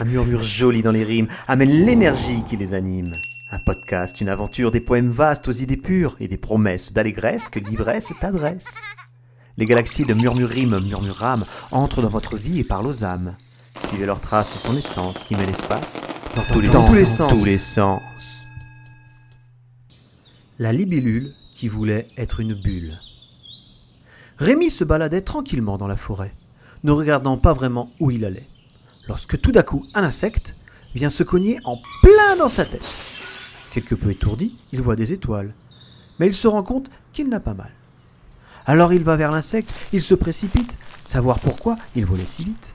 Un murmure joli dans les rimes amène l'énergie qui les anime. Un podcast, une aventure, des poèmes vastes aux idées pures et des promesses d'allégresse que l'ivresse t'adresse. Les galaxies de murmurime, murmurame entrent dans votre vie et parlent aux âmes. Suivez leurs traces et son essence qui met l'espace dans, tous les, Dans sens, tous les sens. tous les sens. La libellule qui voulait être une bulle. Rémi se baladait tranquillement dans la forêt, ne regardant pas vraiment où il allait, lorsque tout d'un coup un insecte vient se cogner en plein dans sa tête. Quelque peu étourdi, il voit des étoiles, mais il se rend compte qu'il n'a pas mal. Alors il va vers l'insecte, il se précipite, savoir pourquoi il volait si vite.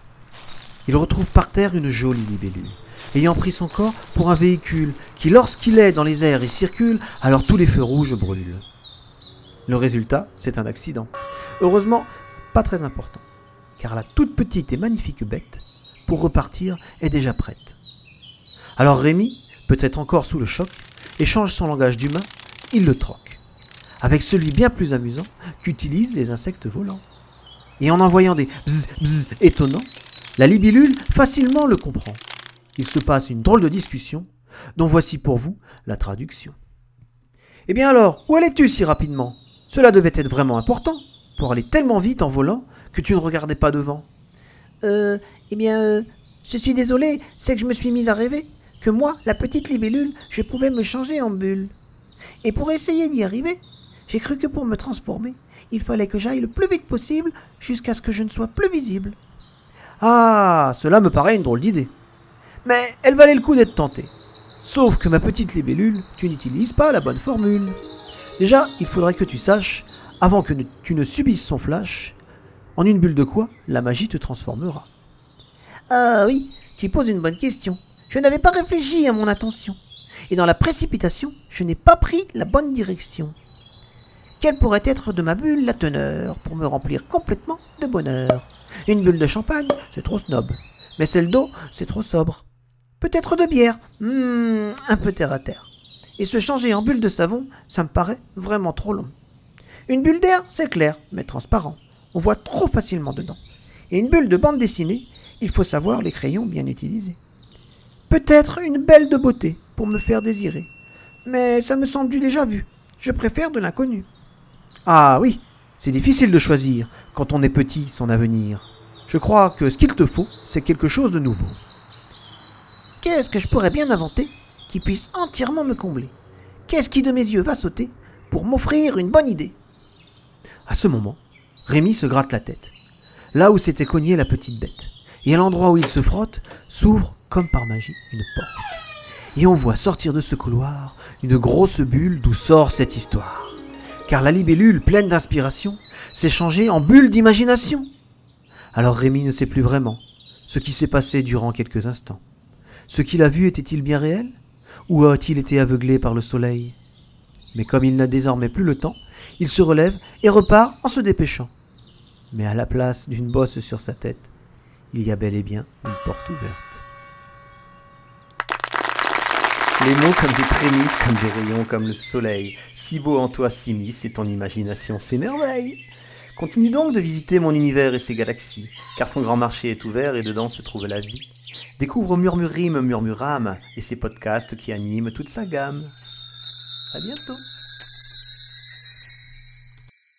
Il retrouve par terre une jolie libellule, ayant pris son corps pour un véhicule qui, lorsqu'il est dans les airs et circule, alors tous les feux rouges brûlent. Le résultat, c'est un accident. Heureusement, pas très important, car la toute petite et magnifique bête, pour repartir, est déjà prête. Alors Rémi, peut-être encore sous le choc, échange son langage d'humain, il le troque, avec celui bien plus amusant qu'utilisent les insectes volants. Et en envoyant des bzz bzz étonnants, la libellule facilement le comprend. Il se passe une drôle de discussion, dont voici pour vous la traduction. Eh bien alors, où allais-tu si rapidement? Cela devait être vraiment important, pour aller tellement vite en volant que tu ne regardais pas devant. Euh, eh bien, euh, je suis désolé, c'est que je me suis mise à rêver que moi, la petite libellule, je pouvais me changer en bulle. Et pour essayer d'y arriver, j'ai cru que pour me transformer, il fallait que j'aille le plus vite possible jusqu'à ce que je ne sois plus visible. Ah, cela me paraît une drôle d'idée. Mais elle valait le coup d'être tentée. Sauf que ma petite libellule, tu n'utilises pas la bonne formule. Déjà, il faudrait que tu saches, avant que tu ne subisses son flash, en une bulle de quoi la magie te transformera. Ah oui, tu poses une bonne question. Je n'avais pas réfléchi à mon intention. Et dans la précipitation, je n'ai pas pris la bonne direction. Quelle pourrait être de ma bulle la teneur pour me remplir complètement de bonheur? Une bulle de champagne, c'est trop snob. Mais celle d'eau, c'est trop sobre. Peut-être de bière, hmm, un peu terre à terre. Et se changer en bulle de savon, ça me paraît vraiment trop long. Une bulle d'air, c'est clair, mais transparent. On voit trop facilement dedans. Et une bulle de bande dessinée, il faut savoir les crayons bien utilisés. Peut-être une belle de beauté pour me faire désirer. Mais ça me semble du déjà vu. Je préfère de l'inconnu. Ah oui, c'est difficile de choisir, quand on est petit, son avenir. Je crois que ce qu'il te faut, c'est quelque chose de nouveau. Qu'est-ce que je pourrais bien inventer qui puisse entièrement me combler? Qu'est-ce qui de mes yeux va sauter pour m'offrir une bonne idée? À ce moment, Rémi se gratte la tête. Là où s'était cognée la petite bête. Et à l'endroit où il se frotte, s'ouvre, comme par magie, une porte. Et on voit sortir de ce couloir une grosse bulle d'où sort cette histoire. Car la libellule, pleine d'inspiration, s'est changée en bulle d'imagination. Alors Rémi ne sait plus vraiment ce qui s'est passé durant quelques instants. Ce qu'il a vu était-il bien réel? Ou a-t-il été aveuglé par le soleil? Mais comme il n'a désormais plus le temps, il se relève et repart en se dépêchant. Mais à la place d'une bosse sur sa tête, il y a bel et bien une porte ouverte. Les mots comme des prémices, comme des rayons, comme le soleil. Si beau en toi s'immisce et ton imagination s'émerveille. Continue donc de visiter mon univers et ses galaxies, car son grand marché est ouvert et dedans se trouve la vie. Découvre Murmurime, Murmurame et ses podcasts qui animent toute sa gamme. À bientôt